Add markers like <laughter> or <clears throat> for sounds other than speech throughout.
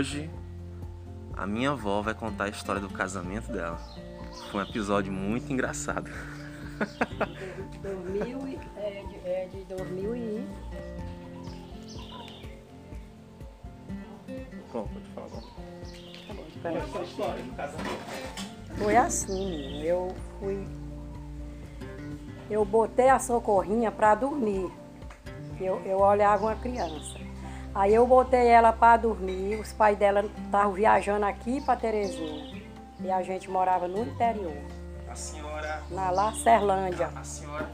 hoje a minha avó vai contar a história do casamento dela. Foi um episódio muito engraçado. 2000 e, é, de, é de 2000 e... Pronto, pode falar. Tá bom, espera Qual é a história do casamento? Foi assim, menino. eu fui. Eu botei a socorrinha para dormir. Eu, eu olhava uma criança. Aí eu botei ela para dormir, os pais dela estavam viajando aqui para Teresina. E a gente morava no interior, A senhora, na Lacerlândia. a senhora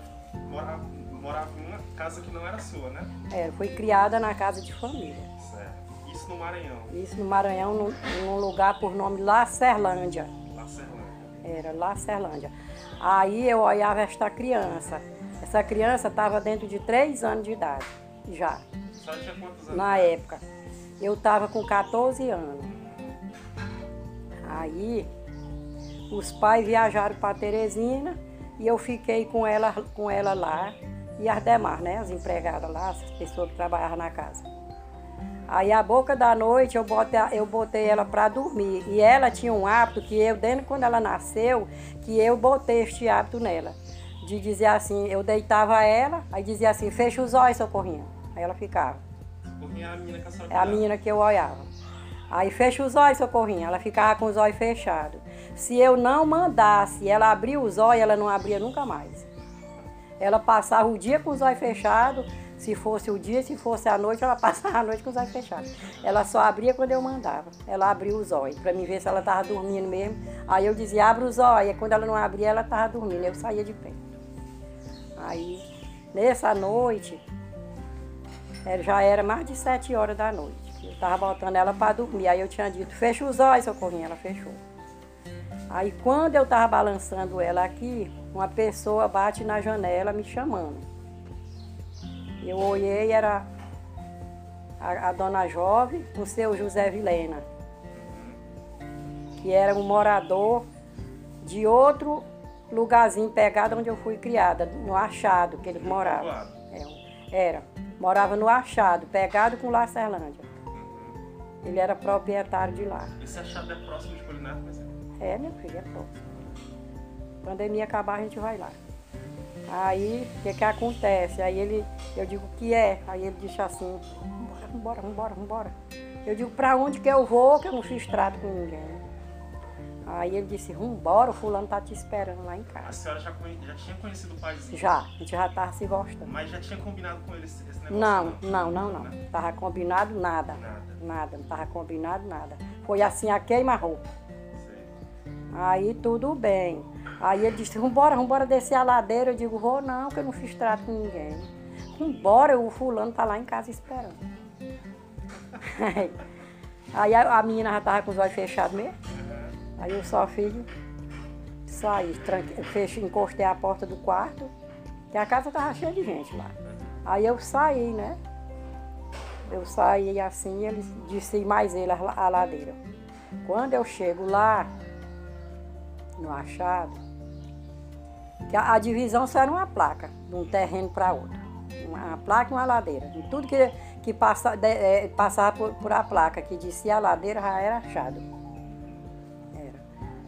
morava, morava em uma casa que não era sua, né? É, fui criada na casa de família. Certo. Isso no Maranhão, Isso no Maranhão, num, num lugar por nome Lacerlândia. Lacerlândia. Era Lacerlândia. Aí eu olhava esta criança. Essa criança estava dentro de três anos de idade, já, A senhora tinha quantos anos? na época. Eu estava com 14 anos. Aí os pais viajaram para Teresina e eu fiquei com ela, com ela lá. E as demais, né? As empregadas lá, as pessoas que trabalhavam na casa. Aí a boca da noite eu botei, eu botei ela para dormir. E ela tinha um hábito que eu, desde quando ela nasceu, que eu botei este hábito nela. De dizer assim, eu deitava ela, aí dizia assim, fecha os olhos, socorrinha. Aí ela ficava. Socorrinha é a menina que a senhora É a menina que eu olhava. Aí fecha os olhos, socorrinha. Ela ficava com os olhos fechados. Se eu não mandasse ela abrir os olhos, ela não abria nunca mais. Ela passava o dia com os olhos fechados. Se fosse o dia, se fosse a noite, ela <laughs> passava a noite com os olhos fechados. Ela só abria quando eu mandava. Ela abria os olhos, para mim ver se ela estava dormindo mesmo. Aí eu dizia, abre os olhos. E quando ela não abria, ela estava dormindo. Eu saía de pé. Aí, nessa noite, já era mais de sete horas da noite. Eu estava botando ela para dormir. Aí eu tinha dito, fecha os olhos, socorrinha. Ela fechou. Aí quando eu estava balançando ela aqui, uma pessoa bate na janela me chamando. Eu olhei, era a, a dona Jove com o seu José Vilena, que era um morador de outro lugarzinho pegado onde eu fui criada, no Achado, que eles moravam. Era. Morava no Achado, pegado com Lacerlândia. Ele era proprietário de lá. Esse achado é próximo de mas é. É, meu filho, é próximo. Pandemia acabar, a gente vai lá. Aí, o que que acontece? Aí ele, eu digo, o que é? Aí ele disse assim, vambora, vambora, vambora, vambora. Eu digo, pra onde que eu vou, que eu não fiz trato com ninguém. Aí ele disse, vambora, o fulano tá te esperando lá em A casa. senhora já, já tinha conhecido o paizinho? Já, a gente já tava se gostando. Mas já tinha combinado com ele esse, esse negócio? Não, não, não, não. Tava combinado nada. Nada. Nada, não tava combinado nada. Foi assim, a queima-roupa. Aí tudo bem. Aí ele disse, vambora, vambora descer a ladeira. Eu digo, vou não, que eu não fiz trato com ninguém. Vambora, o fulano tá lá em casa esperando. <laughs> Aí a, a menina já tava com os olhos fechados mesmo. Aí eu só fiz tranque, fechei, encostei a porta do quarto, que a casa tava cheia de gente lá. Aí eu saí, né? Eu saí assim, eles desci mais ele a, ladeira. Quando eu chego lá, no achado, que a, a divisão só era uma placa, de um terreno para outro. Uma placa e uma ladeira. E tudo que, que passa, de- eh, passava por, por a placa, que descia a ladeira, já era achado.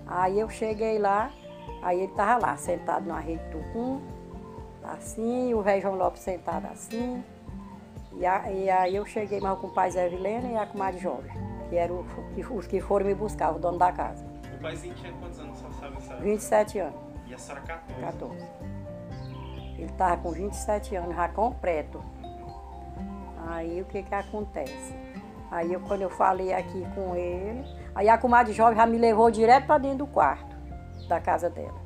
Aí eu cheguei lá, aí ele estava lá, sentado numa rede de tucum, assim, o velho João Lopes sentado assim. E, a- e aí eu cheguei mais com o pai Zé Vilena e a comadre Jorge, que eram os que foram me buscar, o dono da casa. O paizinho tinha quantos anos? Só sabe, sabe? 27 anos, E a senhora 14. 14. Ele estava com 27 anos, já completo. Aí o que que acontece? Aí eu, quando eu falei aqui com ele, aí a comadre jovem já me levou direto para dentro do quarto da casa dela.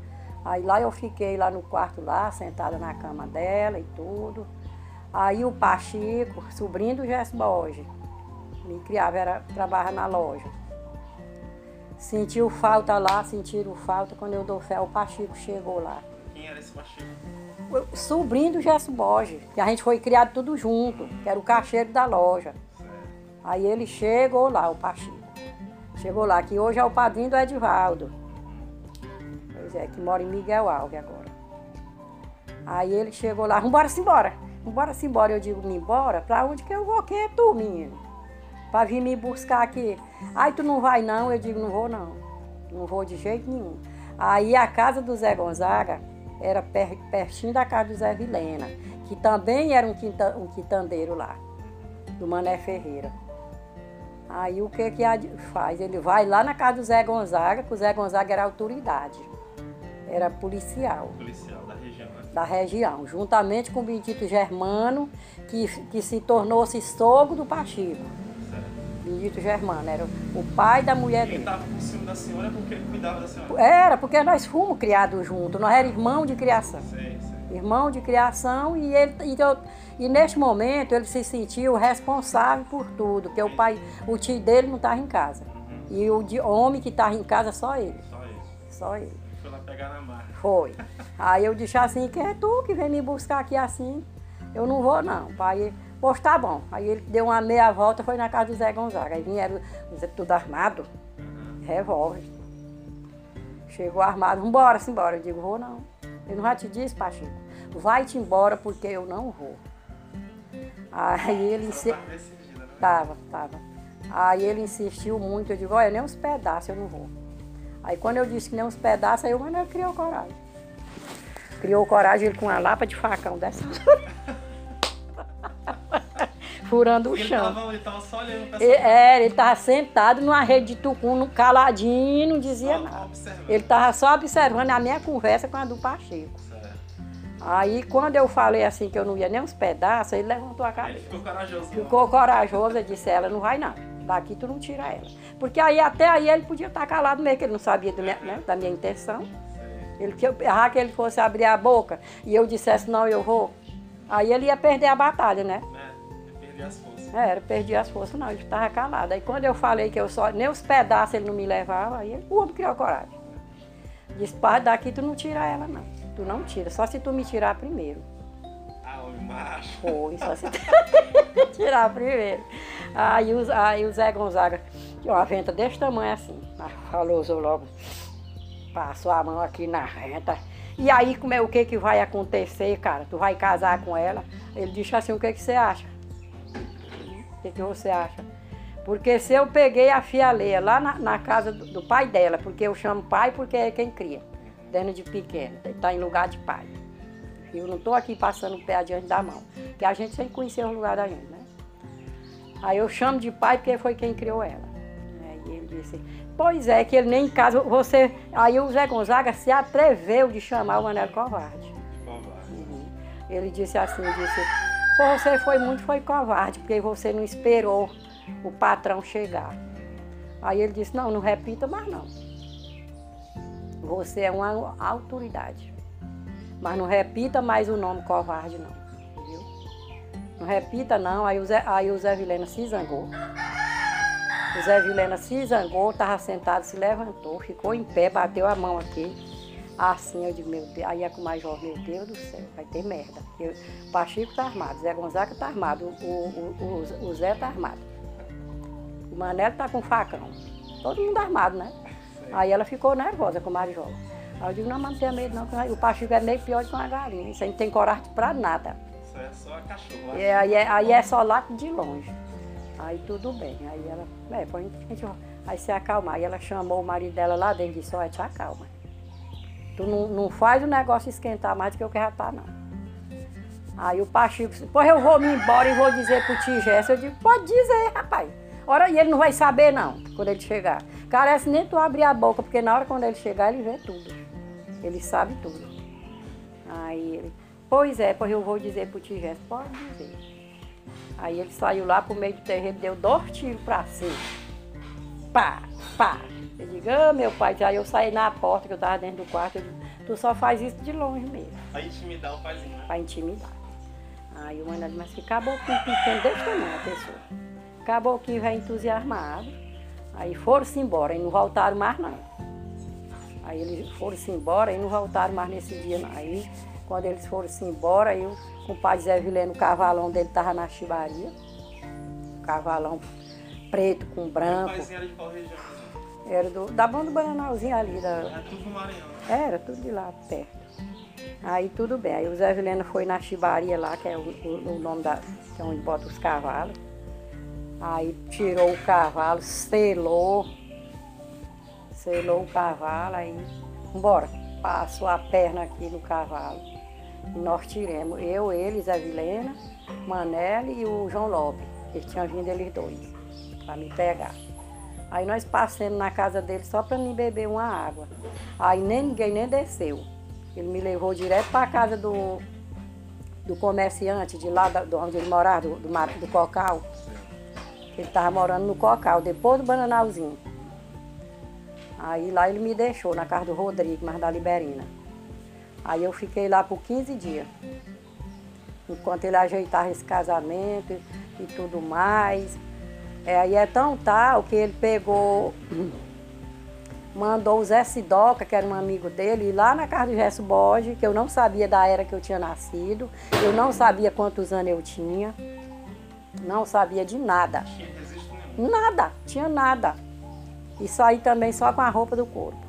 Aí lá eu fiquei lá no quarto lá, sentada na cama dela e tudo. Aí o Pachico, sobrinho do Gesso Borges, me criava, era, trabalhava na loja. Sentiu falta lá, sentiram falta. Quando eu dou fé, o Pachico chegou lá. Quem era esse baixinho? O sobrinho do Gesso Borges, que a gente foi criado tudo junto, que era o caixeiro da loja. Aí ele chegou lá, o Pachico. Chegou lá, que hoje é o padrinho do Edivaldo. Pois é, que mora em Miguel Alves agora. Aí ele chegou lá, vambora-se embora. Vambora-se embora. Eu digo, me embora? Pra onde que eu vou? Quem é tu, menino? para vir me buscar aqui. Aí tu não vai não? Eu digo, não vou não. Não vou de jeito nenhum. Aí a casa do Zé Gonzaga era per, pertinho da casa do Zé Vilena, que também era um, quinta, um quitandeiro lá, do Mané Ferreira. Aí o que que faz? Ele vai lá na casa do Zé Gonzaga, que o Zé Gonzaga era autoridade, era policial. Policial da região, né? Da região, juntamente com o Benedito Germano, que, que se tornou-se sogro do Pachico. Benedito Germano, era o pai da mulher dele. Ele estava com ciúme da senhora porque ele cuidava da senhora? Era, porque nós fomos criados juntos, nós éramos irmãos de criação. Sei, sei. Irmão de criação e ele e, e neste momento ele se sentiu responsável por tudo, porque o pai, o tio dele não estava em casa. Uhum. E o de, homem que estava em casa só ele. Só ele. Só ele. Foi lá pegar na marra. Foi. Aí eu disse assim, quem é tu que vem me buscar aqui assim? Eu não vou não, pai. Pois tá bom. Aí ele deu uma meia volta, foi na casa do Zé Gonzaga. Aí vieram tudo armado, uhum. revólver. Chegou armado, vambora, embora. Eu digo, vou não. Ele não já te disse, Pachico, vai-te embora porque eu não vou. Aí ele insistiu. Né? Tava, tava. Aí ele insistiu muito, eu digo, olha, nem uns pedaços eu não vou. Aí quando eu disse que nem uns pedaços, aí o Manuel criou coragem. Criou coragem ele com uma lapa de facão dessa. <laughs> furando o chão. Ele tava, ele tava só olhando pra ele, É, ele tava sentado numa rede de tucum, caladinho, não dizia só nada. Observando. Ele tava só observando a minha conversa com a do Pacheco. Aí quando eu falei assim que eu não ia nem uns pedaços, ele levantou a cabeça. Ele ficou corajoso. Ficou corajoso, eu disse, ela não vai não. Daqui tu não tira ela. Porque aí até aí ele podia estar calado mesmo, que ele não sabia minha, né, da minha intenção. Ele que eu que ele fosse abrir a boca e eu dissesse, não, eu vou. Aí ele ia perder a batalha, né? É perdi as forças. É, era, perdi as forças, não, ele estava calado. Aí quando eu falei que eu só, nem os pedaços ele não me levava, aí ele, o homem criou coragem. Disse, pai, daqui tu não tira ela, não. Tu não tira, só se tu me tirar primeiro. Ah, homem macho. Foi, só se tu <laughs> tirar primeiro. Aí, o, aí o Zé Gonzaga, tinha uma venta desse tamanho assim, falou logo, passou a mão aqui na renta. E aí, como é, o que, que vai acontecer, cara? Tu vai casar com ela? Ele disse assim, o que, que você acha? O que, que você acha? Porque se eu peguei a fialeia lá na, na casa do, do, pai dela, porque eu chamo pai porque é quem cria, dentro de pequeno, está em lugar de pai. Eu não estou aqui passando o pé adiante da mão, que a gente sempre conheceu o lugar da gente, né? Aí eu chamo de pai porque foi quem criou ela. Aí ele disse, pois é, que ele nem em casa, você. Aí o Zé Gonzaga se atreveu de chamar o Manel Covarde. Covarde. Uhum. Ele disse assim, disse, você foi muito foi covarde, porque você não esperou o patrão chegar. Aí ele disse, não, não repita mais não. Você é uma autoridade. Mas não repita mais o nome covarde não. Viu? Não repita não. Aí o Zé, aí o Zé Vilena se zangou. O Zé Vilena se zangou, estava sentado, se levantou, ficou em pé, bateu a mão aqui. Assim, eu digo, meu Deus, aí é com mais jovem, meu Deus do céu, vai ter merda. Porque o Pachico tá armado, Zé Gonzaga tá armado, o, o, o, o Zé tá armado. O Manelo tá com facão. Todo mundo armado, né? Aí ela ficou nervosa com o Marijola. Aí eu digo, não, mas não tenha medo não, o Pachico é meio pior do que uma galinha. Isso aí não tem coragem pra nada. Isso é só a cachorra. É, aí, é, aí é só lá de longe. Aí tudo bem. Aí ela, é, põe, aí se acalmar. Aí ela chamou o marido dela lá dentro e disse, olha, te acalma. Tu não, não faz o negócio esquentar mais do que eu quero estar, não. Aí o Pachico disse, pois eu vou me embora e vou dizer pro tio Gerson. Eu digo, pode dizer, rapaz. Ora, e ele não vai saber, não, quando ele chegar. Carece nem tu abrir a boca, porque na hora quando ele chegar, ele vê tudo. Ele sabe tudo. Aí ele, pois é, pois eu vou dizer pro Gerson, pode dizer. Aí ele saiu lá pro meio do terreno, deu dois tiros pra cima. Pá, pá. Eu digo, ah, meu pai, aí eu saí na porta, que eu estava dentro do quarto, eu digo, tu só faz isso de longe mesmo. Pra intimidar o paizinho, né? Pra intimidar. Aí o Manuel mas que acabou com pequeno desse tamanho a pessoa. Acabou que vai entusiasmado. Aí foram-se embora e não voltaram mais não. Aí eles foram-se embora e não voltaram mais nesse dia não. Aí quando eles foram-se embora, aí o compadre Zé Vileno, o cavalão dele estava na chibaria. Cavalão preto com branco. O era de qual região? Era do, da banda do Bananalzinho ali. Da... Era tudo Maranhão. Era tudo de lá perto. Aí tudo bem. Aí o Zé Vilena foi na chibaria lá, que é o, o, o nome da. que é onde bota os cavalos. Aí tirou o cavalo, selou, selou o cavalo, aí, embora, passou a perna aqui no cavalo. Nós tiremos, eu, ele, Zé Vilena, Manelli e o João Lopes. Eles tinham vindo eles dois, para me pegar. Aí nós passamos na casa dele só para mim beber uma água. Aí nem ninguém nem desceu. Ele me levou direto para a casa do, do comerciante de lá, de onde ele morava, do, do, do Cocal. Ele estava morando no Cocal, depois do Bananalzinho. Aí lá ele me deixou, na casa do Rodrigo, mas da Liberina. Aí eu fiquei lá por 15 dias. Enquanto ele ajeitava esse casamento e tudo mais. É, aí é tão tal que ele pegou, <clears throat> mandou o Zé Sidoca, que era um amigo dele, ir lá na casa do Gesso Borges, que eu não sabia da era que eu tinha nascido, eu não sabia quantos anos eu tinha, não sabia de nada. Nada, tinha nada. E saí também só com a roupa do corpo.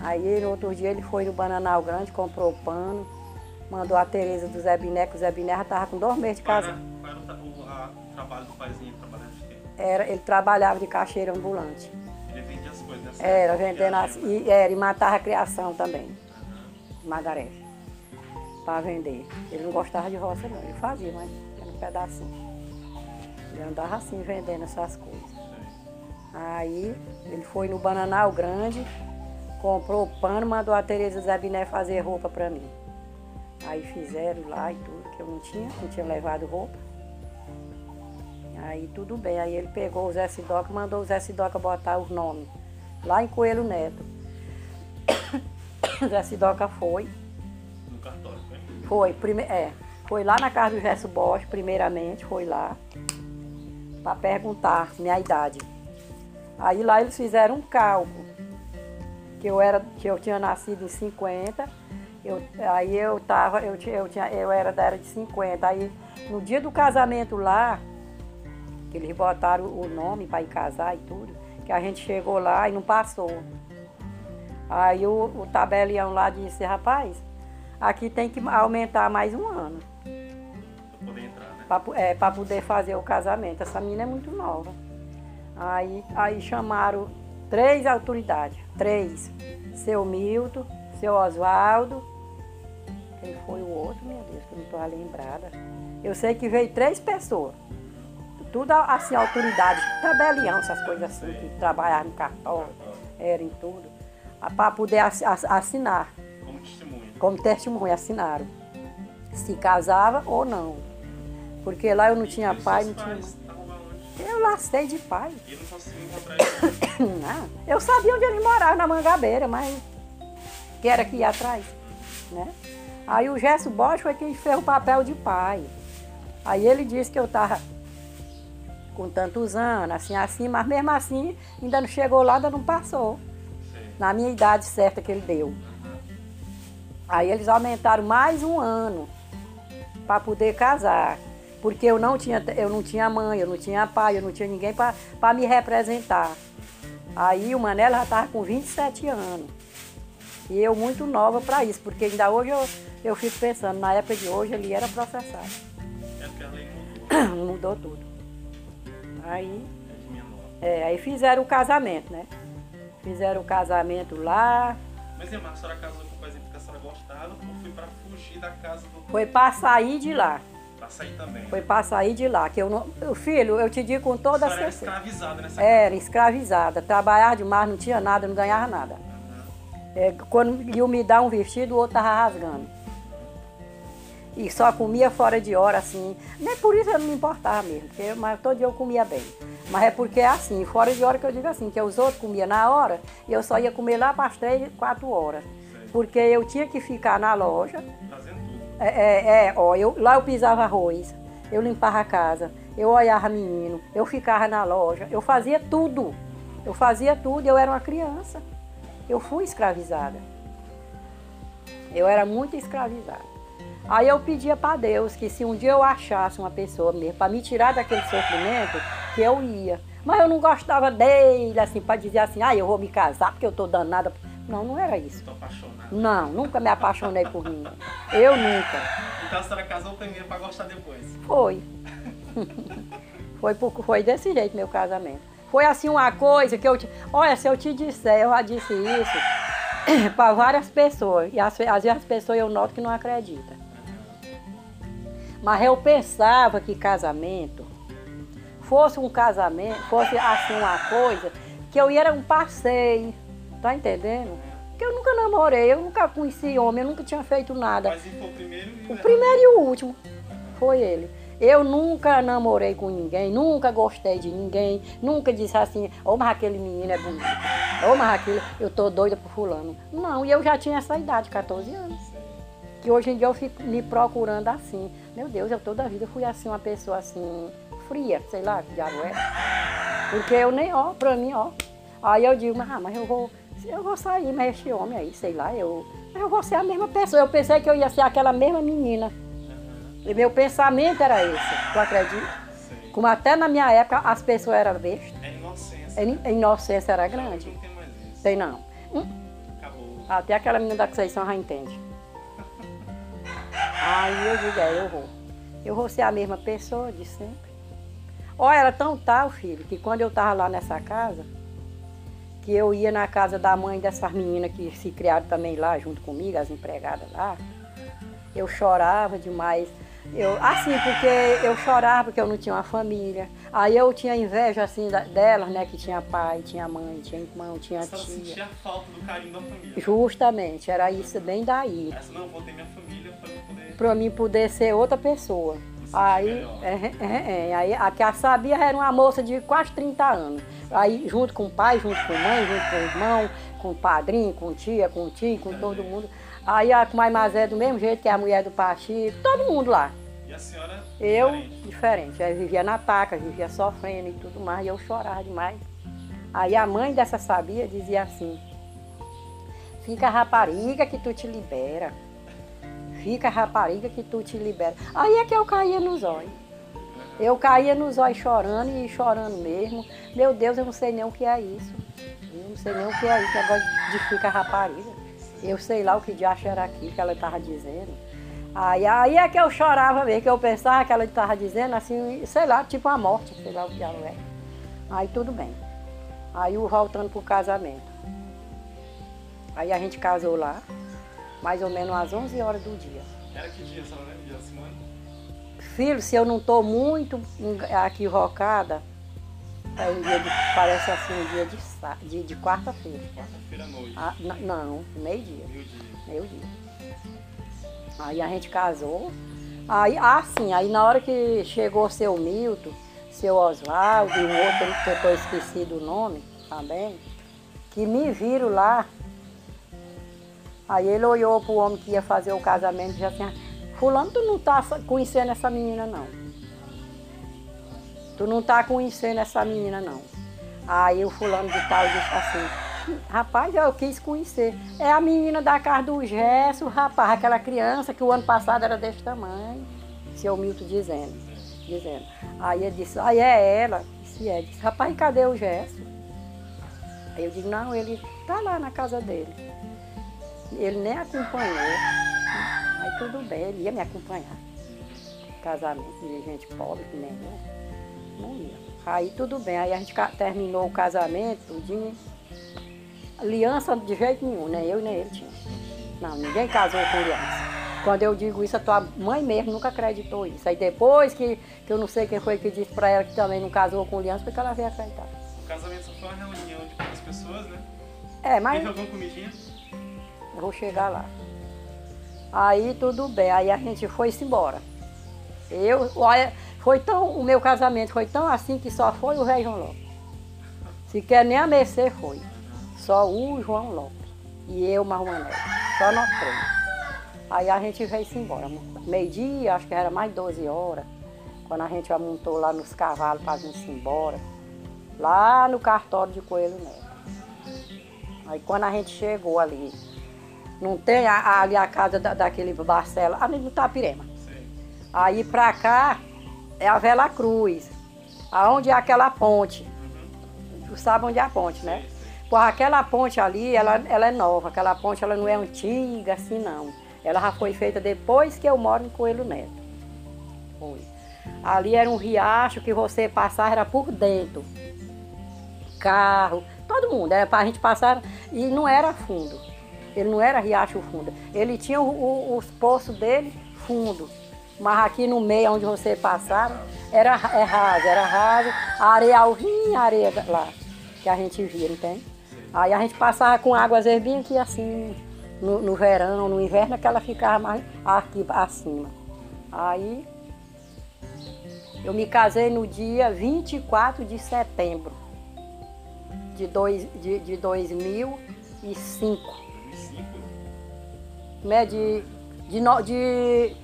Aí ele, outro dia ele foi no Bananal Grande, comprou pano, mandou a Tereza do Zé Biné, que o Zé Biné já estava com dois meses de casa trabalho do paizinho trabalhando de quê? Era, ele trabalhava de caixeiro ambulante. Ele vendia as coisas nessa Era, vendendo as, e, era, e matava a criação também. Uhum. Magaré. Para vender. Ele não gostava de roça não, ele fazia, mas era um pedacinho. Ele andava assim vendendo essas coisas. Aí ele foi no Bananal Grande, comprou pano, mandou a Tereza Zabiné fazer roupa para mim. Aí fizeram lá e tudo, que eu não tinha, não tinha levado roupa. Aí tudo bem, aí ele pegou o Zé Sidoca mandou o Zé Sidoca botar os nomes lá em Coelho Neto. o <coughs> Zé Sidoca foi. No cartório, foi? Foi, prime é, foi lá na casa do Gesso Bosch, primeiramente, foi lá, para perguntar minha idade. Aí lá eles fizeram um cálculo, que eu, era, que eu tinha nascido em 50, eu, aí eu tava, eu, eu, tinha, eu era da era de 50. Aí no dia do casamento lá, que eles botaram o nome para ir casar e tudo, que a gente chegou lá e não passou. Aí o, o tabelião lá disse, rapaz, aqui tem que aumentar mais um ano. Para é, pra poder fazer o casamento. Essa menina é muito nova. Aí, aí chamaram três autoridades. Três. Seu Milton, seu Oswaldo. Quem foi o outro, meu Deus, que eu não estou lembrada. Eu sei que veio três pessoas tudo assim, autoridade, tabelião, essas coisas assim, que trabalhavam no cartório, era em tudo, para poder assinar. Como testemunha. Como testemunha, assinaram. Se casava ou não. Porque lá eu não tinha pai, não tinha mãe. Eu lastei de pai. E não conseguiu encontrar ele? <coughs> não. Eu sabia onde ele morava, na Mangabeira, mas que era ia atrás, né? Aí o Gesso Bosch foi quem fez o papel de pai. Aí ele disse que eu estava com tantos anos, assim, assim, mas mesmo assim ainda não chegou lá, ainda não passou. Sim. Na minha idade certa que ele deu. Aí eles aumentaram mais um ano para poder casar. Porque eu não, tinha, eu não tinha mãe, eu não tinha pai, eu não tinha ninguém para me representar. Aí o Manela já estava com 27 anos. E eu muito nova para isso, porque ainda hoje eu, eu fico pensando, na época de hoje ele era processado. É porque a lei mudou. <coughs> mudou tudo. Aí, é, aí fizeram o casamento, né? Fizeram o casamento lá. Mas, irmã, a senhora casou com o pai porque a senhora gostava ou foi para fugir da casa do... Foi para sair de lá. Sair também? Foi para sair de lá. Que eu não... Filho, eu te digo com toda a certeza. era escravizada nessa Era, casa. escravizada. Trabalhava demais, não tinha nada, não ganhava nada. Uhum. É, quando iam me dar um vestido, o outro estava rasgando e só comia fora de hora, assim. Nem por isso eu não me importava mesmo, porque, mas todo dia eu comia bem. Mas é porque é assim, fora de hora que eu digo assim, que os outros comiam na hora e eu só ia comer lá para as três, quatro horas. Porque eu tinha que ficar na loja. Fazendo. É, é, é ó, eu, lá eu pisava arroz, eu limpava a casa, eu olhava menino, eu ficava na loja, eu fazia tudo. Eu fazia tudo, eu era uma criança. Eu fui escravizada. Eu era muito escravizada. Aí eu pedia para Deus que se um dia eu achasse uma pessoa mesmo para me tirar daquele sofrimento, que eu ia. Mas eu não gostava dele, assim, para dizer assim, ah, eu vou me casar porque eu estou danada. Não, não era isso. Estou apaixonada. Não, nunca me apaixonei por mim. Eu nunca. Então a senhora casou primeiro para gostar depois? Foi. <laughs> Foi, por- foi desse jeito meu casamento. Foi assim uma coisa que eu. te- Olha, se eu te disser, eu já disse isso <coughs> para várias pessoas. E às, às vezes as pessoas eu noto que não acreditam. Mas eu pensava que casamento fosse um casamento, fosse assim uma coisa, que eu ia era um passeio. Tá entendendo? Porque eu nunca namorei, eu nunca conheci homem, eu nunca tinha feito nada. Mas ele foi o primeiro e O primeiro e o último foi ele. Eu nunca namorei com ninguém, nunca gostei de ninguém, nunca disse assim, ô mas aquele menino é bonito, ô mas aquele, eu tô doida por fulano. Não, e eu já tinha essa idade, 14 anos. Que hoje em dia eu fico me procurando assim. Meu Deus, eu toda a vida fui assim, uma pessoa assim, fria, sei lá, que diabo é. Porque eu nem, ó, pra mim, ó. Aí eu digo, mas, ah, mas eu vou, eu vou sair, mas esse homem aí, sei lá, eu, eu vou ser a mesma pessoa. Eu pensei que eu ia ser aquela mesma menina. E meu pensamento era esse, tu acredita? Sei. Como até na minha época as pessoas eram bestas, É inocência. a in- a inocência era grande. Não tem mais isso. Sei não. Hum, Acabou. Até aquela menina da Conceição já entende. <laughs> Aí eu digo, é, eu vou. Eu vou ser a mesma pessoa de sempre. Olha, era tão tal, filho, que quando eu tava lá nessa casa, que eu ia na casa da mãe dessas meninas que se criaram também lá junto comigo, as empregadas lá, eu chorava demais. Eu, assim, porque eu chorava porque eu não tinha uma família. Aí eu tinha inveja assim da- delas, né? Que tinha pai, tinha mãe, tinha irmão, tinha Você tia. sentia falta do carinho da família. Justamente, era isso bem daí. Essa não, vou ter minha família pra eu poder. Para mim poder ser outra pessoa. Aí, melhor. é, é, é, aí a que a Sabia era uma moça de quase 30 anos. Aí junto com o pai, junto com a mãe, junto com o irmão, com o padrinho, com tia, com o tio, com todo mundo. Aí a Mãe Mazé do mesmo jeito que a mulher do Pachico, todo mundo lá. E a senhora. Eu, diferente. Aí vivia na taca, vivia sofrendo e tudo mais, e eu chorava demais. Aí a mãe dessa sabia dizia assim, fica rapariga que tu te libera. Fica rapariga que tu te libera. Aí é que eu caía nos olhos. Eu caía nos olhos chorando e chorando mesmo. Meu Deus, eu não sei nem o que é isso. Eu não sei nem o que é isso, negócio de fica rapariga. Eu sei lá o que de acha era aqui que ela estava dizendo. Aí, aí é que eu chorava mesmo, que eu pensava que ela estava dizendo assim, sei lá, tipo uma morte, sei lá o que ela é. Aí tudo bem. Aí eu voltando pro casamento. Aí a gente casou lá, mais ou menos às 11 horas do dia. Era que dia, a senhora lembra? Dia semana? Filho, se eu não estou muito equivocada, é um dia de, parece assim um dia de, de, de quarta-feira. Quarta-feira à noite. Ah, não, meio-dia. Meio dia. Meio-dia. Aí a gente casou. Aí, ah, sim, aí na hora que chegou seu Milton, seu Oswaldo e um outro que eu estou esquecido o nome também, que me viram lá. Aí ele olhou pro homem que ia fazer o casamento e disse assim, "Ah, fulano, tu não tá conhecendo essa menina não. Tu não tá conhecendo essa menina não. Aí o fulano de tal disse assim, rapaz, eu quis conhecer. É a menina da casa do Gesso, rapaz, aquela criança que o ano passado era desse tamanho. Seu Milton dizendo, dizendo. Aí ele disse, aí é ela. Disse, é. Disse, rapaz, cadê o Gesso? Aí eu digo, não, ele tá lá na casa dele. Ele nem acompanhou. Aí tudo bem, ele ia me acompanhar. Casamento de gente pobre, que nem eu. Não ia. Aí tudo bem, aí a gente terminou o casamento, tudinho. Aliança de jeito nenhum, nem eu nem ele tinha. Não, ninguém casou com aliança. Quando eu digo isso, a tua mãe mesmo nunca acreditou isso. Aí depois que, que eu não sei quem foi que disse pra ela que também não casou com aliança, foi que ela veio acreditar. O casamento só foi uma reunião de poucas pessoas, né? É, mas Quem jogou comidinha? vou chegar lá. Aí tudo bem, aí a gente foi-se embora. Eu, olha, foi tão, o meu casamento foi tão assim que só foi o rei João Lopes. Se quer nem a Mercê foi. Só o João Lopes. E eu, Marmanel. Só nós três. Aí a gente veio-se embora. Meio-dia, acho que era mais 12 horas. Quando a gente montou lá nos cavalos para vir-se embora. Lá no cartório de Coelho Neto. Aí quando a gente chegou ali, não tem a- ali a casa da- daquele Barcelo, ali no Tapirema. Sei. Aí pra cá é a Vela Cruz, aonde é aquela ponte. Tu sabe onde é a ponte, né? Por aquela ponte ali, ela, ela é nova, aquela ponte ela não é antiga assim não. Ela já foi feita depois que eu moro em Coelho Neto. Foi. Ali era um riacho que você passava era por dentro. Carro, todo mundo, era para a gente passar e não era fundo. Ele não era riacho fundo. Ele tinha o- o- os poços dele fundo. Mas aqui no meio onde você passava era ra- é raso, era raso, a areia lá, que a gente via, entende? Aí a gente passava com água às vezes bem aqui assim, no, no verão, no inverno, é que ela ficava mais aqui acima. Aí eu me casei no dia 24 de setembro de, dois, de, de 2005, 2005? Né? De, de, no- de,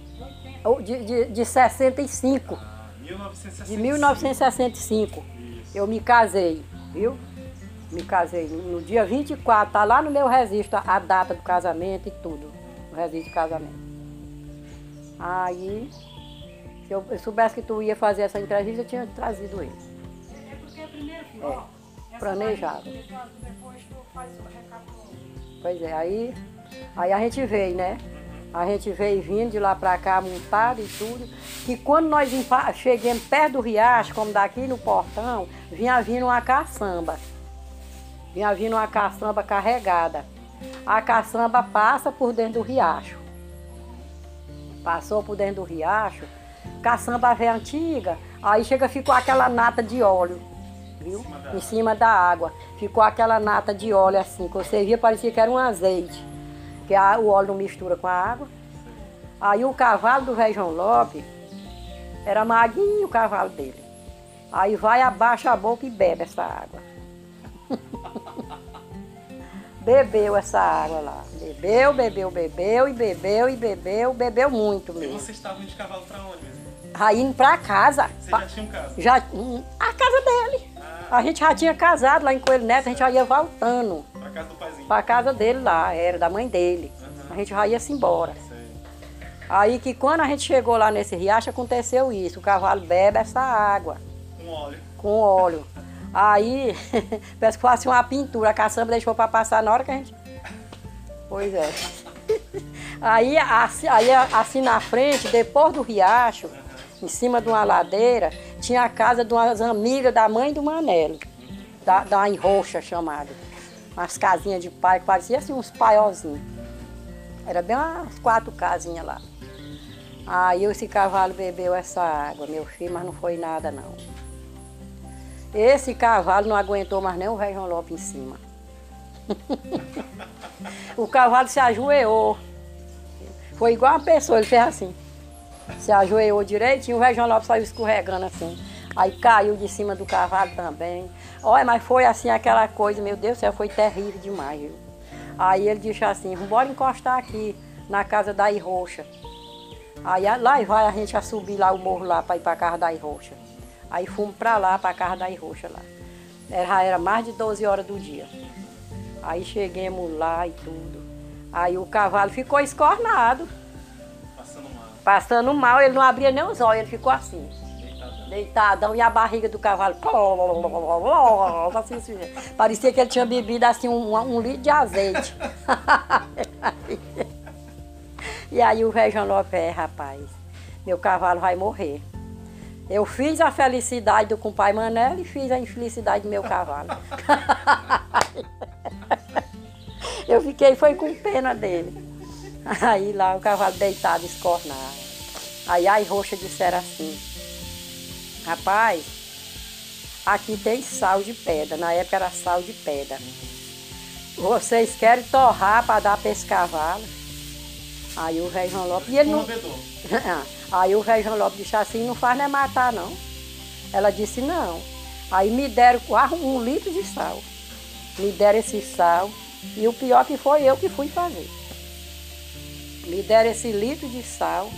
de, de, de 65, Ah, 1965. de 1965. Isso. Eu me casei, viu? Me casei no dia 24, tá lá no meu registro a, data do casamento e tudo, o registro de casamento. Aí, se eu, eu soubesse que tu ia fazer essa entrevista, eu tinha trazido ele. É, planejado. Pois é, aí, aí a gente veio, né? A gente veio vindo de lá pra cá, montado e tudo. Que quando nós chegamos perto do riacho, como daqui no portão, vinha vindo uma caçamba. Vinha vindo uma caçamba carregada. A caçamba passa por dentro do riacho. Passou por dentro do riacho. Caçamba velha antiga. Aí chega, ficou aquela nata de óleo. Viu? Em cima da água. Ficou aquela nata de óleo assim, que você via, parecia que era um azeite. Que a- o óleo não mistura com a água. Aí o cavalo do velho João Lopes era maguinho o cavalo dele. Aí vai, abaixa a boca e bebe essa água. <laughs> bebeu essa água lá. Bebeu, bebeu, bebeu e bebeu e bebeu, bebeu muito E mesmo. vocês estavam de cavalo pra onde mesmo? Aí indo pra casa. Vocês já tinham casa? já, hum, a casa dele. A gente já tinha casado lá em Coelho Neto, a gente já ia voltando pra casa do paizinho. pra casa dele lá, era da mãe dele. Aham. A gente já ia se embora. Sei. Aí que quando a gente chegou lá nesse riacho, aconteceu isso. O cavalo bebe essa água Com óleo. com óleo. Aí, <laughs> parece que foi assim uma pintura. A caçamba deixou para passar na hora que a gente. Pois é. <laughs> Aí, assim, aí, assim na frente, depois do riacho, em cima de uma ladeira, tinha a casa de umas amigas da mãe do Manelo, da, da Enroxa chamada. Umas casinhas de pai, parecia assim uns paiozinhos. Era bem umas quatro casinhas lá. Aí esse cavalo bebeu essa água, meu filho, mas não foi nada não. Esse cavalo não aguentou mais nem o velho João Lopes em cima. <laughs> o cavalo se ajoelhou. Foi igual uma pessoa, ele fez assim. Se ajoelhou direitinho, o João Lopes saiu escorregando assim. Aí caiu de cima do cavalo também. Olha, mas foi assim aquela coisa, meu Deus do céu, foi terrível demais. Viu? Aí ele disse assim, bora encostar aqui na casa da Irroxa. Aí a- lá vai a gente a subir lá o morro lá para ir para casa da Irroxa. Aí fomos para lá, para casa da Irroxa lá. Era, era mais de 12 horas do dia. Aí chegamos lá e tudo. Aí o cavalo ficou escornado, Passando mal. ele não abria nem os olhos, ele ficou assim, deitadão, e a barriga do cavalo. assim, assim, parecia que ele tinha bebido assim um, um litro de azeite. <laughs> E aí o velho João Lopes, é, rapaz, meu cavalo vai morrer. Eu fiz a felicidade do compadre Manel e fiz a infelicidade do meu cavalo. <laughs> Eu fiquei, foi com pena dele. <laughs> Aí lá o cavalo deitado, escornado. Aí a roxa disseram assim, rapaz, aqui tem sal de pedra, na época era sal de pedra. Vocês querem torrar para dar para esse cavalo? Aí o velho João Lopes. E ele não. <laughs> Aí o velho João Lopes disse assim, não faz nem matar não. Ela disse não. Aí me deram um litro de sal. Me deram esse sal. E o pior que foi eu que fui fazer. Me deram esse litro de sal.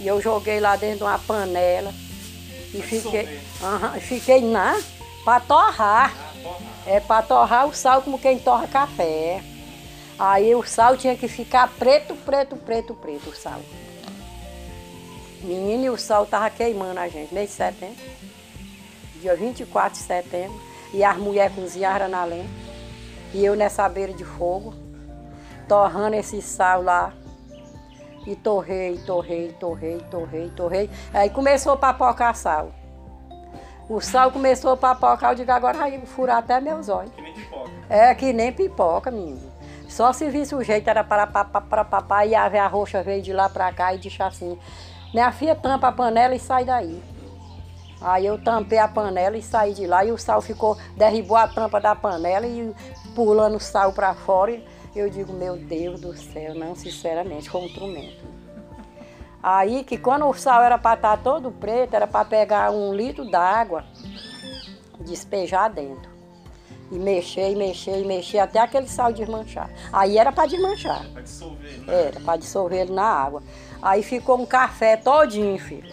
E eu joguei lá dentro de uma panela. E fiquei, fiquei na para torrar. É para torrar o sal como quem torra café. Aí o sal tinha que ficar preto, preto, preto, preto, o sal. Menino, e o sal tava queimando a gente, mês de setembro. Dia 24 de setembro. E as mulheres cozinharam na lenha. E eu nessa beira de fogo, torrando esse sal lá. E torrei, torrei, torrei, torrei, torrei. Aí começou a papocar sal. O sal começou a papocar, eu digo, agora vai furar até meus olhos. Que nem pipoca. É que nem pipoca, menino. Só se visse o jeito, era para papai e a roxa veio de lá para cá e disse assim, minha filha tampa a panela e sai daí. Aí eu tampei a panela e saí de lá e o sal ficou, derribou a tampa da panela e pulando o sal para fora. Eu digo, meu Deus do céu, não, sinceramente, foi um instrumento. Aí que quando o sal era para estar todo preto, era para pegar um litro d'água, despejar dentro. E mexer, e mexer, e mexer até aquele sal desmanchar. Aí era para desmanchar. Pra dissolver, né? Era, para dissolver ele na água. Aí ficou um café todinho, filho.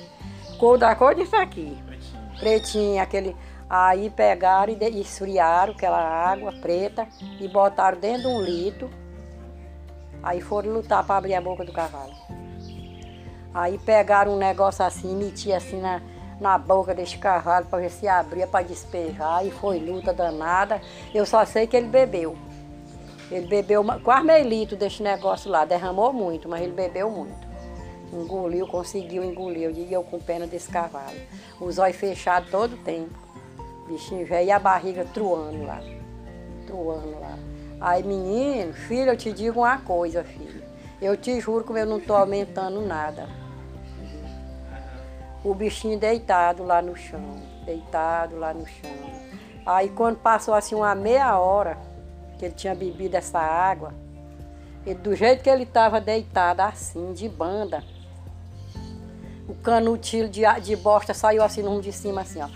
Cor da cor disso aqui. Pretinho. Pretinho, aquele. Aí pegaram e esfriaram aquela água preta e botaram dentro de um litro. Aí foram lutar para abrir a boca do cavalo. Aí pegaram um negócio assim, metiam assim na, na boca desse cavalo para ver se abria para despejar. E foi luta danada. Eu só sei que ele bebeu. Ele bebeu quase meio litro desse negócio lá. Derramou muito, mas ele bebeu muito. Engoliu, conseguiu engolir. Eu digo eu com pena desse cavalo. Os olhos fechados todo o tempo. Bichinho velho e a barriga truando lá. Truando lá. Aí, menino, filho, eu te digo uma coisa, filho. Eu te juro que eu não estou aumentando nada. O bichinho deitado lá no chão. Deitado lá no chão. Aí quando passou assim uma meia hora que ele tinha bebido essa água, ele, do jeito que ele estava deitado assim, de banda, o canutilho de, de bosta saiu assim no rumo de cima, assim, ó.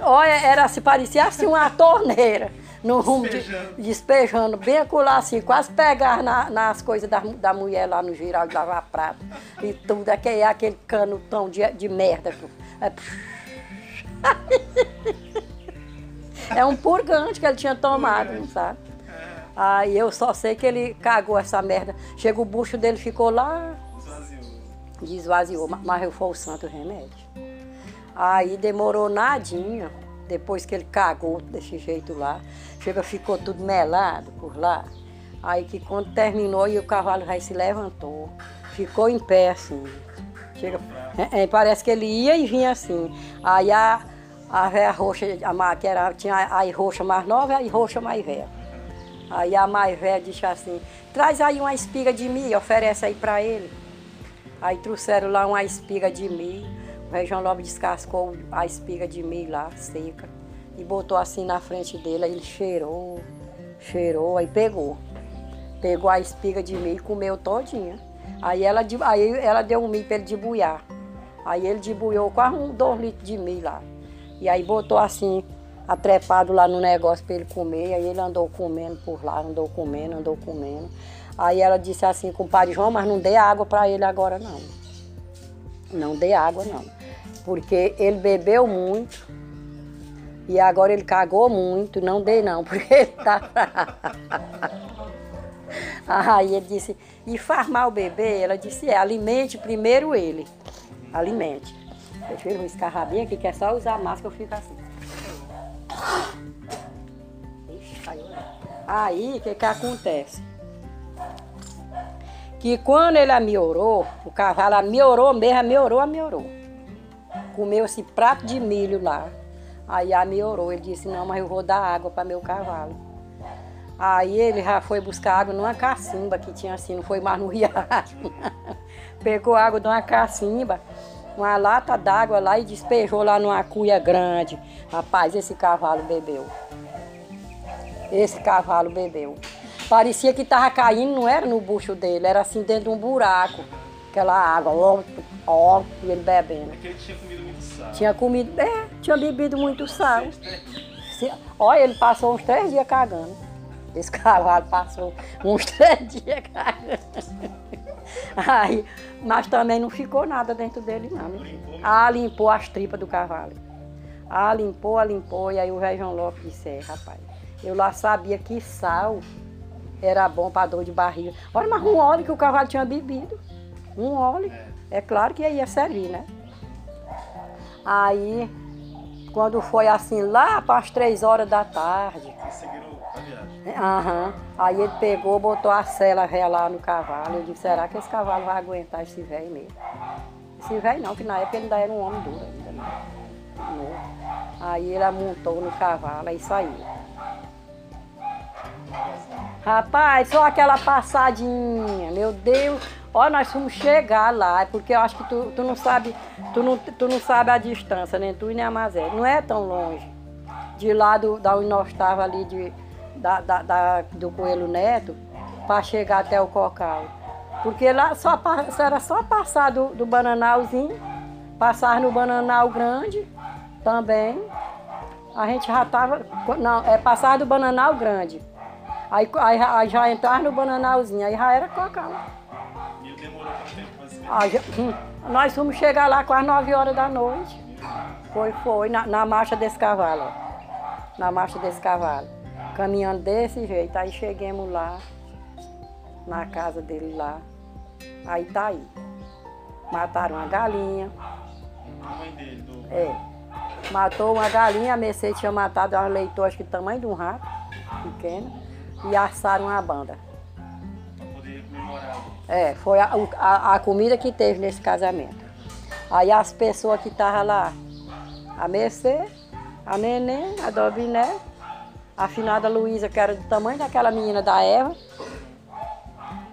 Olha, era assim, parecia assim uma torneira. No rumo de, Despejando. despejando, bem acolá assim, quase pegar na- nas coisas da, da mulher lá no geral de lavar prato. E tudo, aquele, aquele canutão de, de merda. É, <laughs> é um purgante que ele tinha tomado, não sabe? Aí eu só sei que ele cagou essa merda. Chega o bucho dele, ficou lá. Desvaziou, ma- mas eu foi o santo remédio. Aí demorou nadinha, depois que ele cagou desse jeito lá, chega, ficou tudo melado por lá. Aí que quando terminou e o cavalo já se levantou, ficou em pé assim. Chega, é, é, parece que ele ia e vinha assim. Aí a, a véia roxa, a, que era, tinha a, a roxa mais nova e a roxa mais velha. Aí a mais velha disse assim, traz aí uma espiga de milho, oferece aí para ele. Aí trouxeram lá uma espiga de milho. O Região Lobo descascou a espiga de milho lá, seca, e botou assim na frente dele. Aí ele cheirou, cheirou, aí pegou. Pegou a espiga de milho e comeu todinha. Aí ela, aí ela deu um milho para ele debuiar. Aí ele debuiou quase um, dois litros de milho lá. E aí botou assim, atrepado lá no negócio para ele comer. Aí ele andou comendo por lá, andou comendo, andou comendo. Aí ela disse assim com o padre João, mas não dê água para ele agora não. Não dê água não. Porque ele bebeu muito. E agora ele cagou muito, não dei não, <laughs> porque ele tá. <laughs> Aí ele disse, e faz mal o bebê? Ela disse, é, alimente primeiro ele. Alimente. Eu escarrar bem aqui, que é só usar máscara, eu fico assim. Ixi, caiu. Aí, o que que acontece? Que quando ele amiorou, o cavalo amiorou mesmo, amiorou, amiorou. Comeu esse prato de milho lá. Aí amiorou. Ele disse, não, mas eu vou dar água para meu cavalo. Aí ele já foi buscar água numa cacimba que tinha assim, não foi mais no riacho. <laughs> Pegou água de uma cacimba, uma lata d'água lá e despejou lá numa cuia grande. Rapaz, esse cavalo bebeu. Esse cavalo bebeu. Parecia que estava caindo, não era no bucho dele, era assim dentro de um buraco. Aquela água, ó, ó, e ele bebendo. É que ele tinha comido muito sal. Tinha comido, é, tinha bebido muito sal. Olha, ele passou uns três dias cagando. Esse cavalo passou uns <laughs> três dias cagando. Aí, mas também não ficou nada dentro dele, não. meu filho. Ah, limpou as tripas do cavalo. Ah, limpou, ah, limpou. E aí o velho João Lopes disse, é, rapaz, eu lá sabia que sal era bom para dor de barriga. Olha, mas um óleo que o cavalo tinha bebido. Um óleo. É claro que ia servir, né? Aí, quando foi assim, lá para as três horas da tarde. Aham. Aí ele pegou, botou a cela ré lá no cavalo. Eu disse, será que esse cavalo vai aguentar esse velho mesmo? Esse velho não, que na época ele ainda era um homem duro ainda, né? Aí ele amontou no cavalo e saiu. Rapaz, só aquela passadinha, meu Deus. Ó, nós fomos chegar lá, é porque eu acho que tu, tu não sabe, tu não, tu não sabe a distância, nem tu e nem a Mazé. Não é tão longe. De lá do, da onde nós estava ali de, da, da, da- do Coelho Neto para chegar até o Cocal. Porque lá só, era só passar do, do bananalzinho, passar no bananal grande também. A gente já estava. Não, é passar do bananal grande. Aí, aí, aí já entrar no bananalzinho, aí já era Cocal. E ele demorou quanto tempo Ah, já- hum, nós fomos chegar lá quase 9 horas da noite. Foi, foi, na, na marcha desse cavalo. ó. Na marcha desse cavalo. Caminhando desse jeito. Aí chegamos lá, na casa dele lá. Aí tá aí. Mataram uma galinha. A mãe dele, do. É. Matou uma galinha, a Mercedes tinha matado uma leitor, acho que do tamanho de um rato, pequeno, e assaram uma banda. Pra poder comemorar. É, foi a, a, a comida que teve nesse casamento. Aí as pessoas que estavam lá, a Mercê, a Neném, a Dobiné, a finada Luísa, que era do tamanho daquela menina da Eva,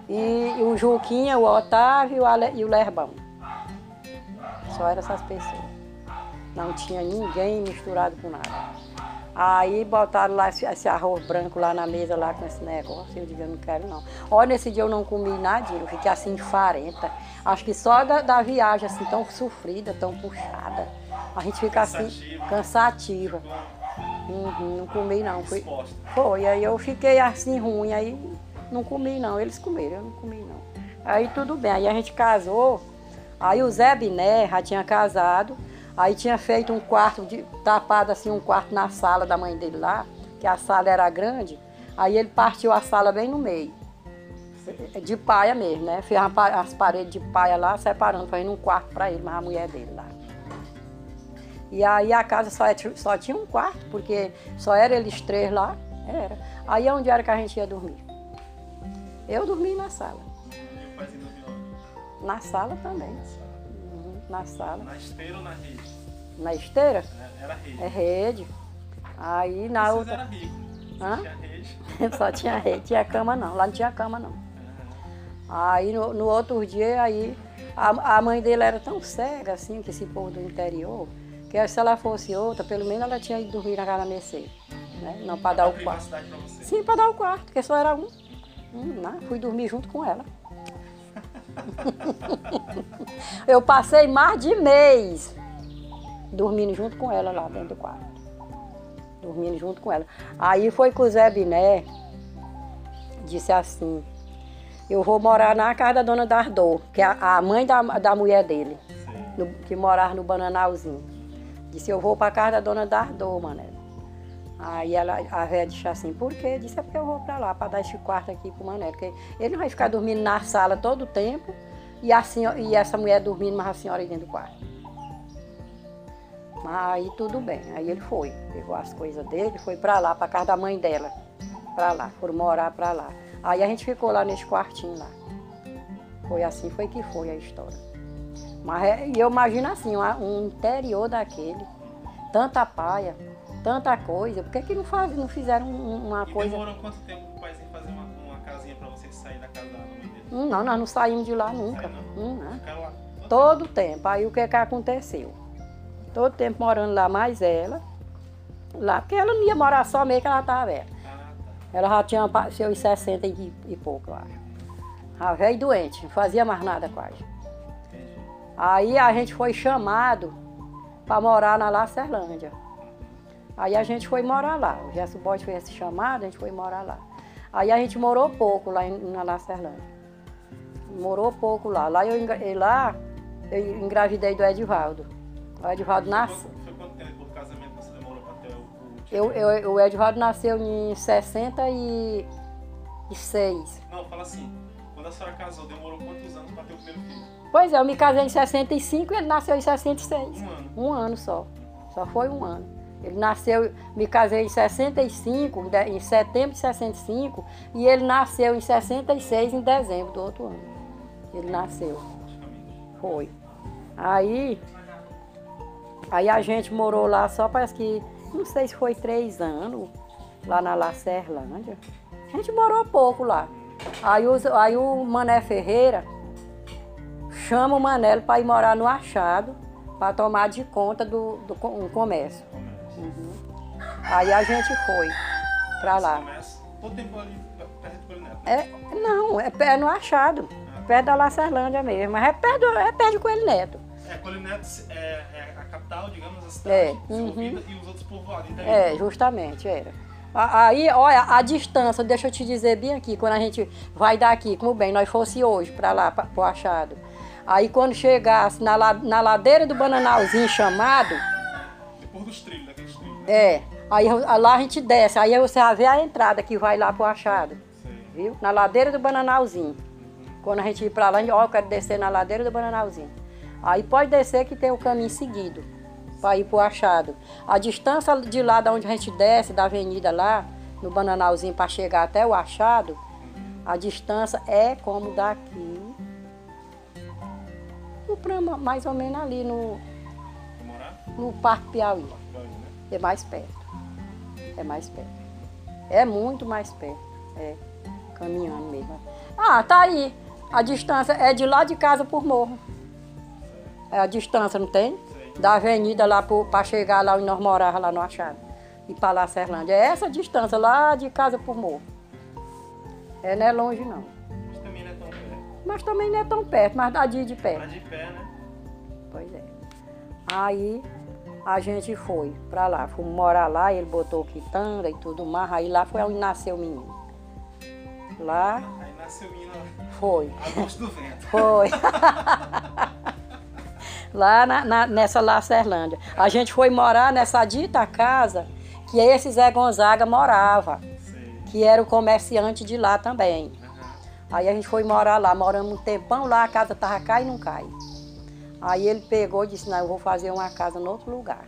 e, o Juquinha, o Otávio e Ale- e o Lerbão. Só eram essas pessoas. Não tinha ninguém misturado com nada. Aí botaram lá esse, esse arroz branco lá na mesa, lá com esse negócio. Eu digo, eu não quero não. Olha, nesse dia eu não comi nada, eu fiquei assim farenta. Acho que só da, da viagem, assim, tão sofrida, tão puxada. A gente fica assim, Cansativa. cansativa. Uhum, não comi não. Exposta. foi, aí eu fiquei assim ruim, aí não comi não. Eles comeram, eu não comi não. Aí tudo bem, aí a gente casou, aí o Zé Biné já tinha casado, aí tinha feito um quarto, de, tapado assim um quarto na sala da mãe dele lá, que a sala era grande, aí ele partiu a sala bem no meio. De paia mesmo, né? Fez as paredes de paia lá, separando, fazendo um quarto para ele, mas a mulher dele lá. E aí a casa só, é- só tinha um quarto, porque só era eles três lá. Era. Aí onde era que a gente ia dormir? Eu dormi na sala. E? Na sala também. Na sala. Na esteira ou na rede? Na esteira É, Era rede. é rede. Aí na Vocês outra. eram ricos. Hã? Tinha rede. <laughs> Só tinha rede, tinha cama não. Lá não tinha cama não. Aí no, no outro dia aí a, a mãe dele era tão cega assim, que esse povo do interior, que se ela fosse outra, pelo menos ela tinha ido dormir na casa da Mercedes. Né? Não para dar o quarto. Sim, para dar o quarto, porque só era um. Hum, não, fui dormir junto com ela. Eu passei mais de mês dormindo junto com ela lá dentro do quarto. Dormindo junto com ela. Aí foi que o Zé Biné disse assim, eu vou morar na casa da dona Dardô, que é a, mãe da, da mulher dele, no- que morava no Bananalzinho. Disse, eu vou para casa da dona Dardô, mané. Aí ela, a velha disse assim, por quê? Disse, é porque eu vou para lá, para dar esse quarto aqui pro Mané. Porque ele não vai ficar dormindo na sala todo o tempo e, a senhora, e essa mulher dormindo, mas a senhora dentro do quarto. Mas aí tudo bem. Aí ele foi, pegou as coisas dele, foi para lá, para casa da mãe dela. Para lá, foram morar para lá. Aí a gente ficou lá nesse quartinho lá. Foi assim, foi que foi a história. Mas é- eu imagino assim, um interior daquele, tanta paia, tanta coisa, por que, que não, faz, não fizeram um- uma E coisa. demorou quanto tempo pro paizinho fazer uma, uma casinha pra vocês saírem da casa da mãe dele? Hum, Não, nós não saímos de lá nunca. Não? Hum, não. Ficaram lá. Todo tempo. Aí o que que aconteceu? Todo tempo morando lá, mais ela. Lá, porque ela não ia morar só meio que ela estava velha. Ah, tá. Ela já tinha seus 60 e, e pouco, acho. A velha e doente, não fazia mais nada quase. Entendi. Aí a gente foi chamado para morar na Lacerlândia. Aí a gente foi morar lá. O Gesso Bote fez esse chamado, a gente foi morar lá. Aí a gente morou pouco lá em, na Lacerlândia. Morou pouco lá. Lá eu, lá eu engravidei do Edivaldo. O Edivaldo nasceu. Foi, foi quanto tempo do casamento que você demorou pra ter o, o Eu, eu, o Edivaldo nasceu em 66. Não, fala assim. Quando a senhora casou, demorou quantos anos pra ter o primeiro filho? Pois é, eu me casei em 65 e ele nasceu em 66. Um ano. Um ano só. Só foi um ano. Ele nasceu, me casei em 65, em setembro de 65, e ele nasceu em 66, em dezembro do outro ano. Ele nasceu. Foi. Aí, aí a gente morou lá só parece que, não sei se foi três anos, lá na Lacerlândia. A gente morou pouco lá. Aí, os- aí o Mané Ferreira chama o Manelo para ir morar no Achado, para tomar de conta do, do um comércio. Uhum. Aí a gente foi para lá. Começa todo tempo ali perto do Coelho Neto. É, não, é, pé no Achado, perto da Lacerlândia mesmo, mas é perto, é perto de Coelho Neto. É, Coelho Neto é, é a capital, digamos, a cidade É, desenvolvida e os outros povoados. É, justamente, era. Aí, olha, a distância, deixa eu te dizer bem aqui, quando a gente vai daqui, como bem, nós fosse hoje para lá, para o Achado. Aí quando chegasse na, na ladeira do Bananalzinho chamado, Depois dos trilhos, trilhos. É, aí eu- lá a gente desce, aí você vai ver a entrada que vai lá pro Achado, Sei. viu? Na ladeira do Bananalzinho. Quando a gente ir para lá, a gente, ó, eu quero descer na ladeira do Bananalzinho. Aí pode descer que tem o caminho seguido para ir pro Achado. A distância de lá da onde a gente desce, da avenida lá, no Bananalzinho, para chegar até o Achado, a distância é como daqui, pra- mais ou menos ali no, Pra no Parque Piauí. É mais perto. É mais perto. É muito mais perto. É. Caminhando mesmo. Ah, tá aí. A distância é de lá de casa por morro. É a distância, não tem? Da avenida lá para chegar lá onde nós morávamos, lá no Achado. E para lá, Serlândia. É essa distância, lá de casa por morro. É, não é longe não. Mas também não é tão perto. Mas também não é tão perto, mas dá dia de perto. Mas de pé, né? Pois é. Aí a gente foi pra lá, fomos morar lá, ele botou quitanda e tudo mais, aí lá foi onde nasceu o menino. Lá Aí nasceu o menino foi, a do vento. foi. <laughs> lá na, na- nessa Lacerlândia. A gente foi morar nessa dita casa que esse Zé Gonzaga morava, Sei. que era o comerciante de lá também. Aí a gente foi morar lá, moramos um tempão lá, a casa tava cai e não cai. Aí ele pegou e disse, não, eu vou fazer uma casa em outro lugar.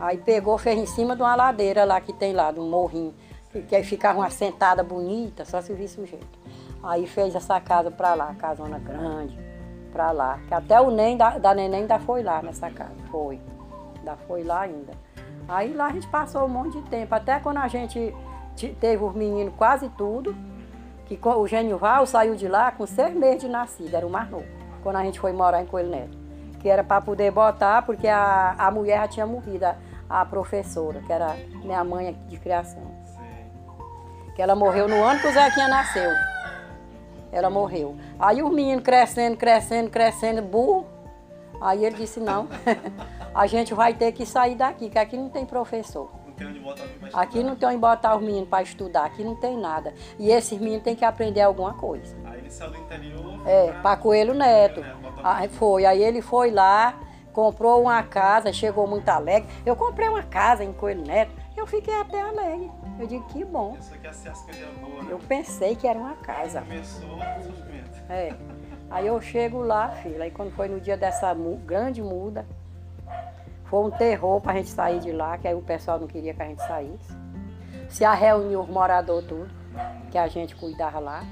Aí pegou, fez em cima de uma ladeira lá que tem lá, de um morrinho, que, que aí ficava uma sentada bonita, só se visse o jeito. Aí fez essa casa pra lá, casona grande, pra lá. Que até o nem da, da neném ainda foi lá nessa casa, foi. Ainda foi lá ainda. Aí lá a gente passou um monte de tempo, até quando a gente te- teve os meninos quase tudo, que o Genival saiu de lá com seis meses de nascido, era o mais novo, quando a gente foi morar em Coelho Neto. Que era para poder botar, porque a, a mulher já tinha morrido, a, a professora, que era minha mãe de criação. Que ela morreu no ano que o Zequinha nasceu. Ela morreu. Aí os meninos crescendo, crescendo, crescendo, burro. Aí ele disse, não, <laughs> a gente vai ter que sair daqui, que aqui não tem professor. Não tem onde botar Aqui não tem onde botar os meninos para estudar, aqui não tem nada. E esses meninos têm que aprender alguma coisa. Aí ele saiu do interior. É, para Coelho Neto. Coelho Neto, Aí foi, aí ele foi lá, comprou uma casa, chegou muito alegre. Eu comprei uma casa em Coelho Neto, eu fiquei até alegre. Eu digo, que bom. Pensou que as coisas boas, né? Eu pensei que era uma casa. Começou o sofrimento. É. Aí eu chego lá, filha, aí quando foi no dia dessa grande muda, foi um terror pra gente sair de lá, que aí o pessoal não queria que a gente saísse. Se a reuniu os moradores tudo, que a gente cuidava lá.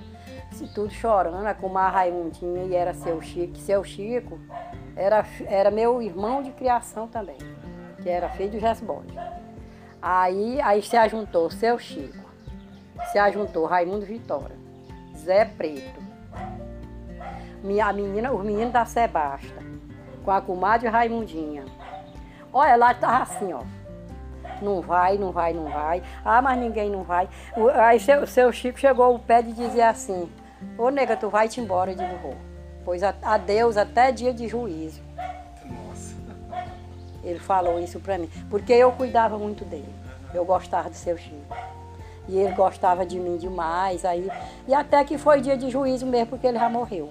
Se tudo chorando, a Kumar Raimundinha e era seu Chico. Seu Chico era, era meu irmão de criação também, que era filho do Gesbode. Aí, aí se ajuntou seu Chico, se ajuntou Raimundo Vitória, Zé Preto, minha, a menina, os meninos da Sebasta, com a comadre Raimundinha. Olha, lá tava assim, ó. Não vai, não vai, não vai. Ah, mas ninguém não vai. Aí seu, seu Chico chegou ao pé de dizer assim, ô nega, tu vai-te embora, eu digo, vou. Pois adeus até dia de juízo. Nossa. Ele falou isso pra mim, porque eu cuidava muito dele. Eu gostava do seu Chico. E ele gostava de mim demais. Aí, e até que foi dia de juízo mesmo, porque ele já morreu.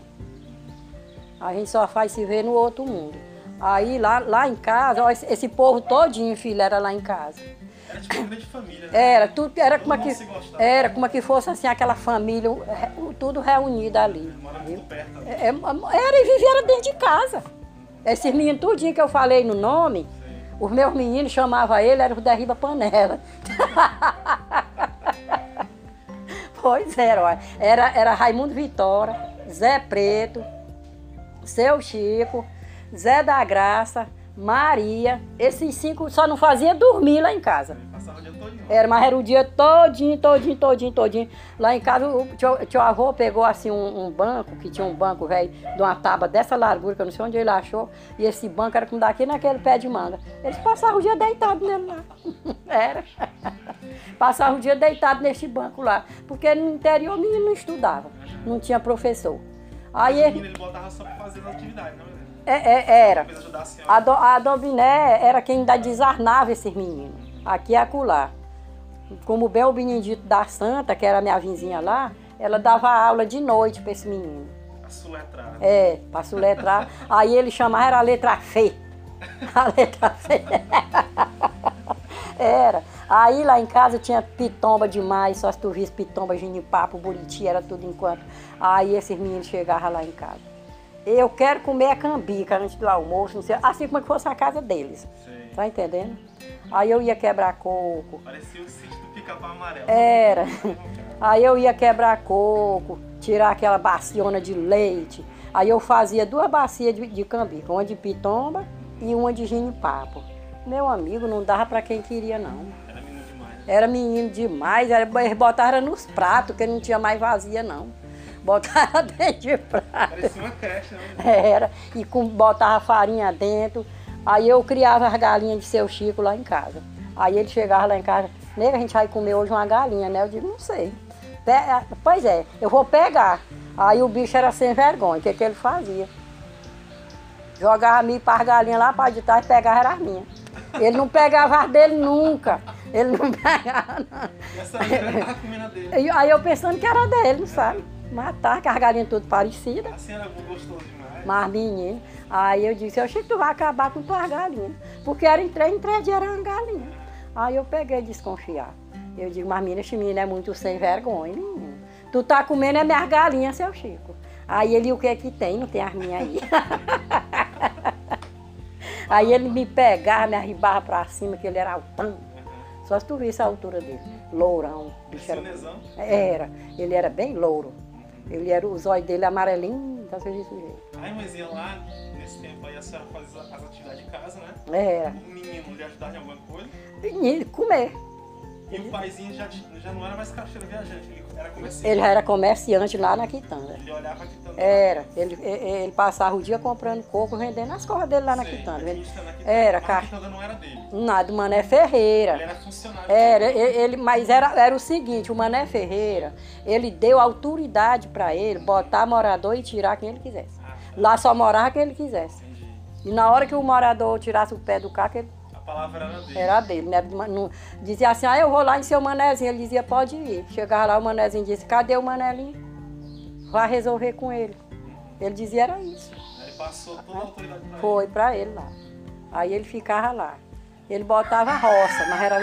A gente só faz se ver no outro mundo. Aí lá, lá em casa, ó, esse, esse povo todinho, filho, era lá em casa. Era tipo uma grande família. né? Era, tudo, era como Todo que, era como que fosse assim, aquela família, tudo reunida ali. Mora viu? muito perto. É, é, Era e vivia dentro de casa. Esses meninos tudinho que eu falei no nome, Os meus meninos chamavam ele, era o derriba panela. <laughs> pois era, olha. Era, era Raimundo Vitória, Zé Preto, Seu Chico, Zé da Graça, Maria. Esses cinco só não fazia dormir lá em casa. Passava o dia todinho. Era, mas era o dia todinho, todinho, todinho, todinho. Lá em casa, o tio, tio avô pegou assim um, um banco, que tinha um banco velho, de uma tábua dessa largura, que eu não sei onde ele achou, e esse banco era como daqui naquele pé de manga. Eles passavam o dia deitado nele lá. <laughs> Era. Passavam o dia deitado nesse banco lá. Porque no interior o menino não estudava, não tinha professor. Aí O ele, menino ele botava só pra fazer as atividades, não é? É, é, era. A do, a Dobiné era quem ainda desarnava esses meninos, aqui e acolá. Como bem o Benedito da Santa, que era minha vizinha lá, ela dava aula de noite para esse menino. A suletrada. É, para soletrar. Aí ele chamava, era a letra F. A letra F. <laughs> Era. Aí lá em casa tinha pitomba demais, só se tu visse pitomba, ginipapo, buriti, era tudo enquanto. Aí esses meninos chegavam lá em casa. Eu quero comer a cambica antes do almoço, não sei, assim como que fosse a casa deles. Sei. Tá entendendo? Aí eu ia quebrar coco. Parecia o sítio do pica-pau amarelo. Era. Aí eu ia quebrar coco, tirar aquela baciona de leite. Aí eu fazia duas bacias de, de cambica, uma de pitomba e uma de ginipapo. Meu amigo, não dava para quem queria, não. Era menino demais. né? Era menino demais, era, eles botaram nos pratos, que não tinha mais vazia, não. Botaram <laughs> dentro de prato. Parecia uma creche, né? Era, e com, botava farinha dentro. Aí eu criava as galinhas de seu Chico lá em casa. Aí ele chegava lá em casa, nega, a gente vai comer hoje uma galinha, né? Eu digo, não sei. Pois é, eu vou pegar. Aí o bicho era sem vergonha, o que, que ele fazia? Jogava milho para as galinhas lá para de trás e pegava era as minhas. Ele não pegava as dele nunca. Ele não <laughs> pegava, não. E essa menina tava comendo a dele. Aí eu pensando que era dele, sabe? Matar, que as galinhas tudo parecidas. A senhora gostou demais. Mas menino, aí eu disse, eu achei que tu vai acabar com tuas galinhas. Porque era em três, em três dias era uma galinha. Aí eu peguei desconfiar. Eu digo, mas menina, esse menino é muito sem vergonha, menino. Tu tá comendo é minhas galinhas, seu Chico. Aí ele, o que é que tem? Não tem as minhas aí. <laughs> aí ele me pegava, me arribava pra cima, que ele era altão. Só se tu visse a altura dele. Lourão. bicho era- Sionezão. Era. Ele era bem louro. Ele era, os olhos dele amarelinhos, então você desse jeito. Aí, mas ia lá, nesse tempo aí, a senhora fazia as atividades de casa, né? Era. O menino lhe ajudava em alguma coisa. Menino, comer. E o paizinho já, já não era mais caixeiro viajante, ele era comerciante. Ele já era comerciante lá na quitanda. Ele olhava aqui também. Era. Ele, ele, ele passava o dia comprando coco, vendendo as coisas dele lá na Sei, quitanda. ele Ele- na quitanda, Era, cara. a quitanda não era dele. Nada, o Mané Ele Ferreira. era funcionário. Era, ele, ele- mas era, era o seguinte, o Mané Ferreira, ele deu autoridade para ele botar morador e tirar quem ele quisesse. Ah, Lá só morava quem ele quisesse. entendi. E na hora que o morador tirasse o pé do carro, ele A palavra era dele. Era dele, né? Não- dizia assim, ah, eu vou lá em seu manezinho. Ele dizia, pode ir. Chegava lá, o manezinho disse, cadê o manelinho? Vai resolver com ele. Ele dizia, era isso. Aí Ele passou toda a autoridade pra Foi pra ele lá. Aí ele ficava lá. Ele botava a roça, mas era,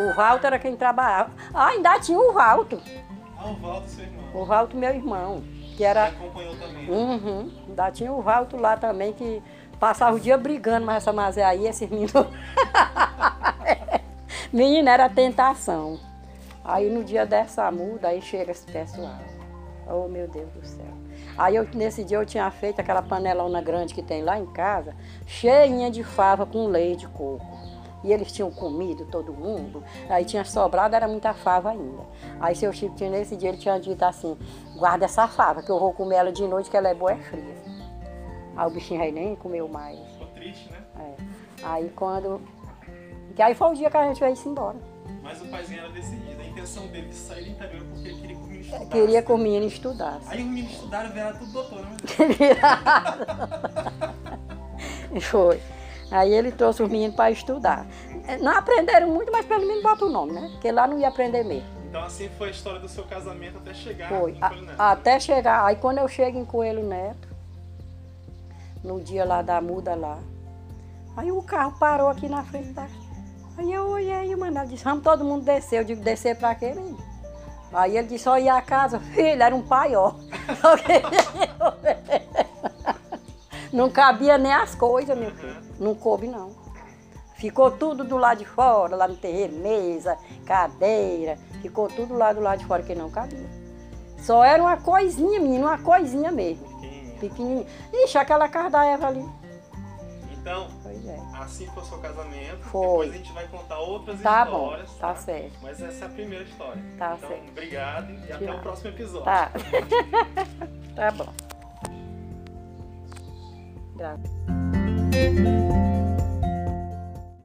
o, Valto era quem trabalhava. Ah, ainda tinha o Valto. ele. Ah, o Valdo, seu irmão. O Valto, meu irmão, que Ele era... acompanhou também. Uhum. Ainda tinha o Valto lá também, que passava o dia brigando, mas essa mazé aí, esses <laughs> meninos. Menina, era tentação. Aí no dia dessa muda, aí chega esse pessoal. Oh meu Deus do céu. Aí eu, nesse dia eu tinha feito aquela panelona grande que tem lá em casa, cheinha de fava com leite de coco. E eles tinham comido, todo mundo. Aí tinha sobrado, era muita fava ainda. Aí seu Chico tinha nesse dia, ele tinha dito assim, guarda essa fava, que eu vou comer ela de noite, que ela é boa, é fria. Aí o bichinho aí nem comeu mais. Ficou triste, né? É. Aí quando. Que aí foi o dia que a gente veio se embora. Mas o paizinho era decidido. A intenção dele de sair do interior porque ele queria que o menino estudasse. Queria que o menino estudasse. Aí os meninos estudaram e viraram tudo doutor, né? <laughs> Foi. Aí ele trouxe os meninos para estudar. Não aprenderam muito, mas pelo menos bota o nome, né? Porque lá não ia aprender mesmo. Então assim foi a história do seu casamento até chegar Foi. no A- Coelho Neto. até chegar. Aí quando eu chego em Coelho Neto, no dia lá da muda lá, aí o carro parou aqui na frente da. Aí eu olhei e Manuel disse, vamos todo mundo descer. Eu digo, descer pra quê, menino? Aí ele disse, olha a casa, filho, era um paió. <laughs> Não cabia nem as coisas, meu filho. Não coube, não. Ficou tudo do lado de fora, lá no terreiro, mesa, cadeira, ficou tudo lá do lado de fora que não cabia. Só era uma coisinha, menina, uma coisinha mesmo. Pequenininha. Ixi, aquela casa da Eva ali. Então, é. assim foi o seu casamento. Foi. Depois a gente vai contar outras Tá bom, histórias. tá certo. Mas essa é a primeira história. Tá então, certo. obrigado e até o próximo episódio. Tá. <laughs> tá bom. Graças.